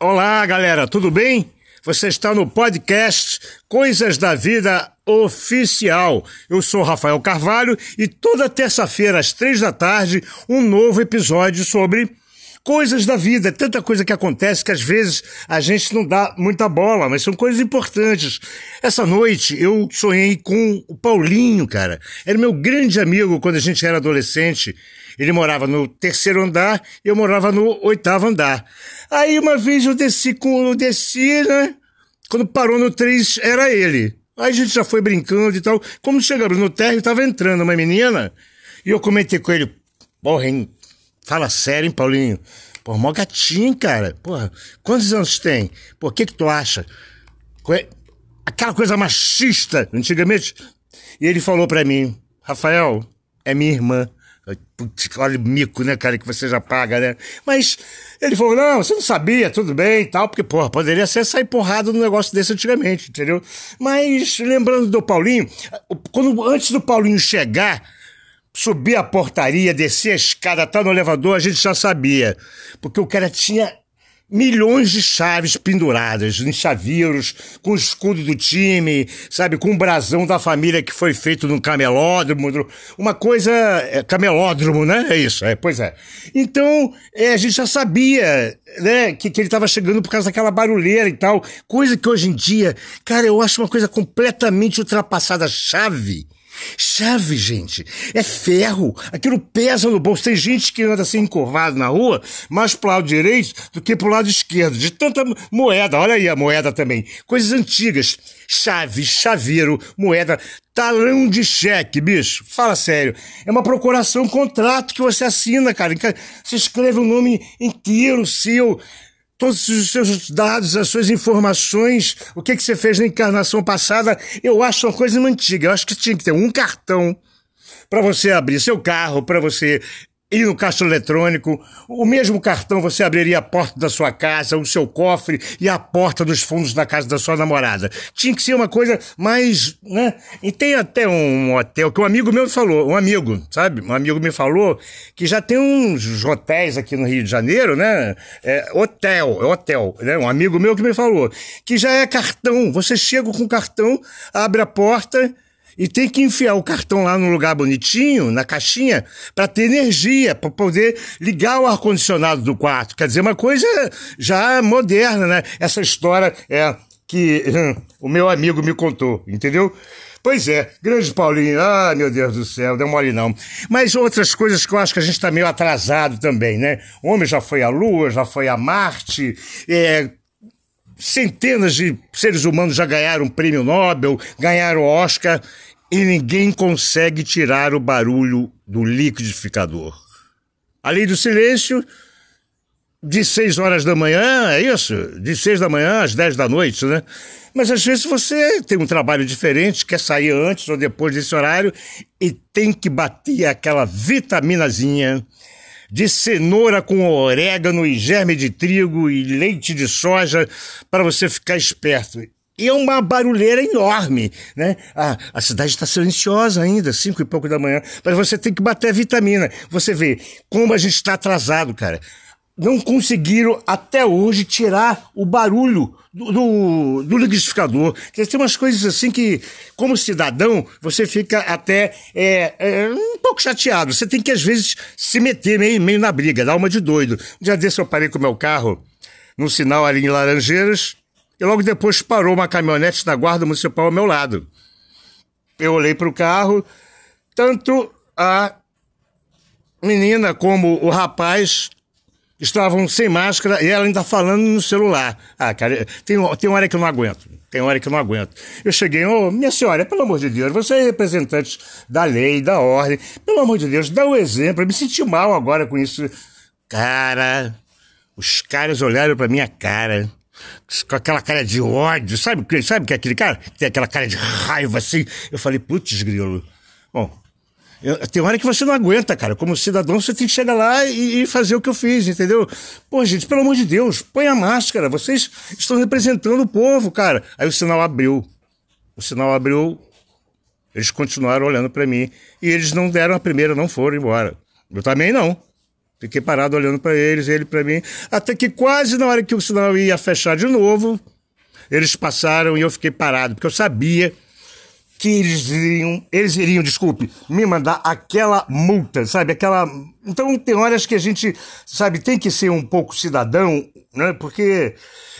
Olá, galera, tudo bem? Você está no podcast Coisas da Vida Oficial. Eu sou Rafael Carvalho e toda terça-feira, às três da tarde, um novo episódio sobre coisas da vida. Tanta coisa que acontece que às vezes a gente não dá muita bola, mas são coisas importantes. Essa noite eu sonhei com o Paulinho, cara. Era meu grande amigo quando a gente era adolescente. Ele morava no terceiro andar, eu morava no oitavo andar. Aí uma vez eu desci eu desci, né? Quando parou no três, era ele. Aí a gente já foi brincando e tal. Como chegamos no térreo, tava entrando uma menina, e eu comentei com ele, porra, hein? Fala sério, hein, Paulinho? Pô, mó gatinho, cara. Porra, quantos anos tem? Pô, o que que tu acha? Aquela coisa machista, antigamente. E ele falou para mim, Rafael, é minha irmã. Olha o mico, né, cara, que você já paga, né? Mas ele falou, não, você não sabia, tudo bem e tal, porque, porra, poderia ser sair porrada no negócio desse antigamente, entendeu? Mas, lembrando do Paulinho, quando, antes do Paulinho chegar, subir a portaria, descer a escada, estar tá no elevador, a gente já sabia. Porque o cara tinha milhões de chaves penduradas em chaveiros, com o escudo do time, sabe, com o brasão da família que foi feito no camelódromo, uma coisa, é, camelódromo, né? É isso, é, pois é. Então, é, a gente já sabia, né, que, que ele estava chegando por causa daquela barulheira e tal, coisa que hoje em dia, cara, eu acho uma coisa completamente ultrapassada, chave Chave, gente, é ferro. Aquilo pesa no bolso. Tem gente que anda assim encurvado na rua, mais pro lado direito do que pro lado esquerdo. De tanta moeda. Olha aí a moeda também. Coisas antigas. Chave, chaveiro, moeda, talão de cheque, bicho. Fala sério. É uma procuração, um contrato que você assina, cara. Você escreve o nome inteiro seu todos os seus dados, as suas informações, o que, que você fez na encarnação passada, eu acho uma coisa antiga. Eu acho que tinha que ter um cartão para você abrir seu carro, para você ir no caixa eletrônico, o mesmo cartão você abriria a porta da sua casa, o seu cofre e a porta dos fundos da casa da sua namorada. Tinha que ser uma coisa mais, né? E tem até um hotel que um amigo meu falou, um amigo, sabe? Um amigo me falou que já tem uns hotéis aqui no Rio de Janeiro, né? É, hotel, é hotel, né? Um amigo meu que me falou que já é cartão. Você chega com cartão, abre a porta e tem que enfiar o cartão lá no lugar bonitinho, na caixinha, para ter energia, para poder ligar o ar-condicionado do quarto. Quer dizer, uma coisa já moderna, né? Essa história é que hum, o meu amigo me contou, entendeu? Pois é, grande Paulinho, ah, meu Deus do céu, deu mole não. Mas outras coisas que eu acho que a gente está meio atrasado também, né? O homem já foi à Lua, já foi a Marte, é, centenas de seres humanos já ganharam prêmio Nobel, ganharam Oscar e ninguém consegue tirar o barulho do liquidificador. A lei do silêncio, de 6 horas da manhã, é isso? De 6 da manhã às 10 da noite, né? Mas às vezes você tem um trabalho diferente, quer sair antes ou depois desse horário e tem que bater aquela vitaminazinha de cenoura com orégano e germe de trigo e leite de soja para você ficar esperto. E é uma barulheira enorme, né? Ah, a cidade está silenciosa ainda, cinco e pouco da manhã, mas você tem que bater a vitamina. Você vê como a gente está atrasado, cara. Não conseguiram até hoje tirar o barulho do, do, do liquidificador. Tem umas coisas assim que, como cidadão, você fica até é, é, um pouco chateado. Você tem que, às vezes, se meter meio, meio na briga, dar uma de doido. Um dia desse eu parei com o meu carro no sinal ali em Laranjeiras e logo depois parou uma caminhonete da Guarda Municipal ao meu lado. Eu olhei para o carro, tanto a menina como o rapaz estavam sem máscara e ela ainda falando no celular. Ah, cara, tem, tem hora que eu não aguento. Tem hora que eu não aguento. Eu cheguei, ô, oh, minha senhora, pelo amor de Deus, você é representante da lei, da ordem, pelo amor de Deus, dá um exemplo. Eu me senti mal agora com isso. Cara, os caras olharam pra minha cara com aquela cara de ódio, sabe, sabe que é aquele cara? Tem aquela cara de raiva assim. Eu falei, putz, grilo. Bom, tem hora que você não aguenta, cara. Como cidadão, você tem que chegar lá e, e, fazer o que eu fiz, entendeu? Pô, gente, pelo amor de Deus, põe a máscara. Vocês estão representando o povo, cara. Aí o sinal abriu. O sinal abriu. Eles continuaram olhando para mim. E eles não deram a primeira, não foram embora. Eu também não. Fiquei parado olhando para eles, ele para mim, até que quase na hora que o sinal ia fechar de novo, eles passaram e eu fiquei parado, porque eu sabia que eles iriam, eles iriam, desculpe, me mandar aquela multa, sabe? Aquela. Então tem horas que a gente, sabe, tem que ser um pouco cidadão, né? Porque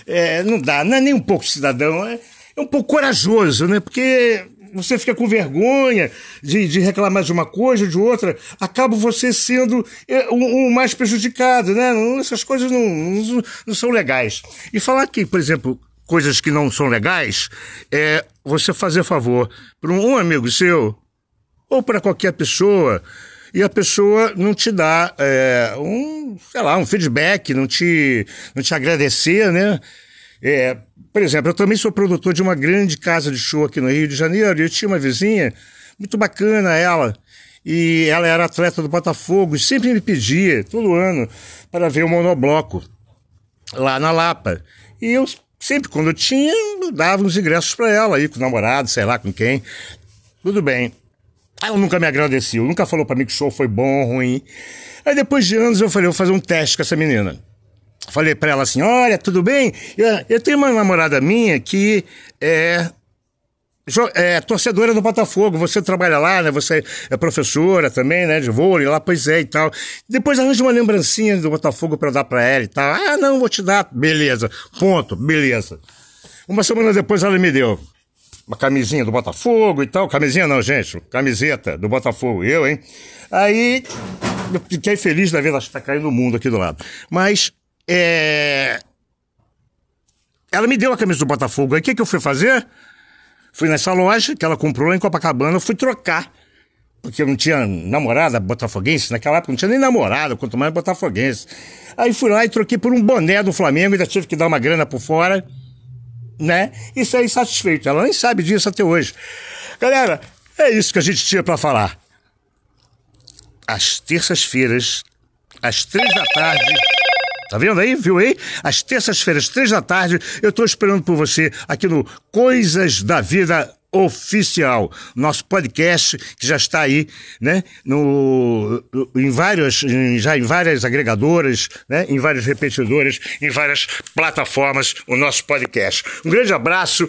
é, não dá, não é nem um pouco cidadão, é, é um pouco corajoso, né? Porque você fica com vergonha de, de reclamar de uma coisa, de outra, acaba você sendo é, o, o mais prejudicado, né? Essas coisas não, não, não são legais. E falar aqui, por exemplo, coisas que não são legais, é você fazer favor para um amigo seu ou para qualquer pessoa e a pessoa não te dá é, um, sei lá, um feedback, não te, não te agradecer, né? É, por exemplo, eu também sou produtor de uma grande casa de show aqui no Rio de Janeiro e eu tinha uma vizinha, muito bacana ela, e ela era atleta do Botafogo e sempre me pedia, todo ano, para ver o monobloco lá na Lapa. E eu Sempre quando eu tinha, eu dava uns ingressos para ela, aí com o namorado, sei lá com quem. Tudo bem. Ela nunca me agradeceu, nunca falou para mim que o show foi bom, ruim. Aí depois de anos eu falei, vou fazer um teste com essa menina. Falei para ela assim, olha, tudo bem? Eu, eu tenho uma namorada minha que é é, torcedora do Botafogo, você trabalha lá, né? Você é professora também, né? De vôlei lá, pois é e tal. Depois arranja uma lembrancinha do Botafogo para dar para ela e tal. Ah, não, vou te dar. Beleza. Ponto. Beleza. Uma semana depois ela me deu uma camisinha do Botafogo e tal. Camisinha não, gente. Camiseta do Botafogo. Eu, hein? Aí eu fiquei feliz da vida, acho que tá caindo o mundo aqui do lado. Mas, é... Ela me deu a camisa do Botafogo. Aí o que, que eu fui fazer? Fui nessa loja que ela comprou em Copacabana, fui trocar. Porque eu não tinha namorada botafoguense, naquela época não tinha nem namorada, quanto mais botafoguense. Aí fui lá e troquei por um boné do Flamengo, ainda tive que dar uma grana por fora, né? E saí satisfeito. Ela nem sabe disso até hoje. Galera, é isso que a gente tinha para falar. Às terças-feiras, às três da tarde. Tá vendo aí? Viu aí? Às terças-feiras, três da tarde, eu tô esperando por você aqui no Coisas da Vida oficial, nosso podcast que já está aí, né, no, em várias, em, já em várias agregadoras, né, em várias repetidoras, em várias plataformas, o nosso podcast. Um grande abraço,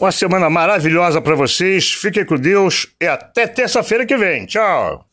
uma semana maravilhosa para vocês, fiquem com Deus e até terça-feira que vem. Tchau!